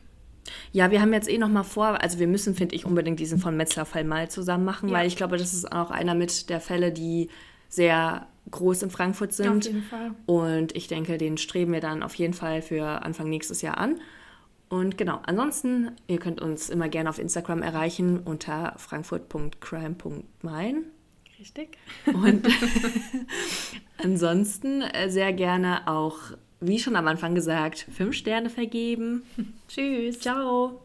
Ja, wir haben jetzt eh noch mal vor, also wir müssen, finde ich, unbedingt diesen von Metzler-Fall mal zusammen machen, ja. weil ich glaube, das ist auch einer mit der Fälle, die sehr groß in Frankfurt sind. Auf jeden Fall. Und ich denke, den streben wir dann auf jeden Fall für Anfang nächstes Jahr an. Und genau, ansonsten, ihr könnt uns immer gerne auf Instagram erreichen unter frankfurt.crime.mein. Richtig. Und ansonsten äh, sehr gerne auch, wie schon am Anfang gesagt, fünf Sterne vergeben. Tschüss. Ciao.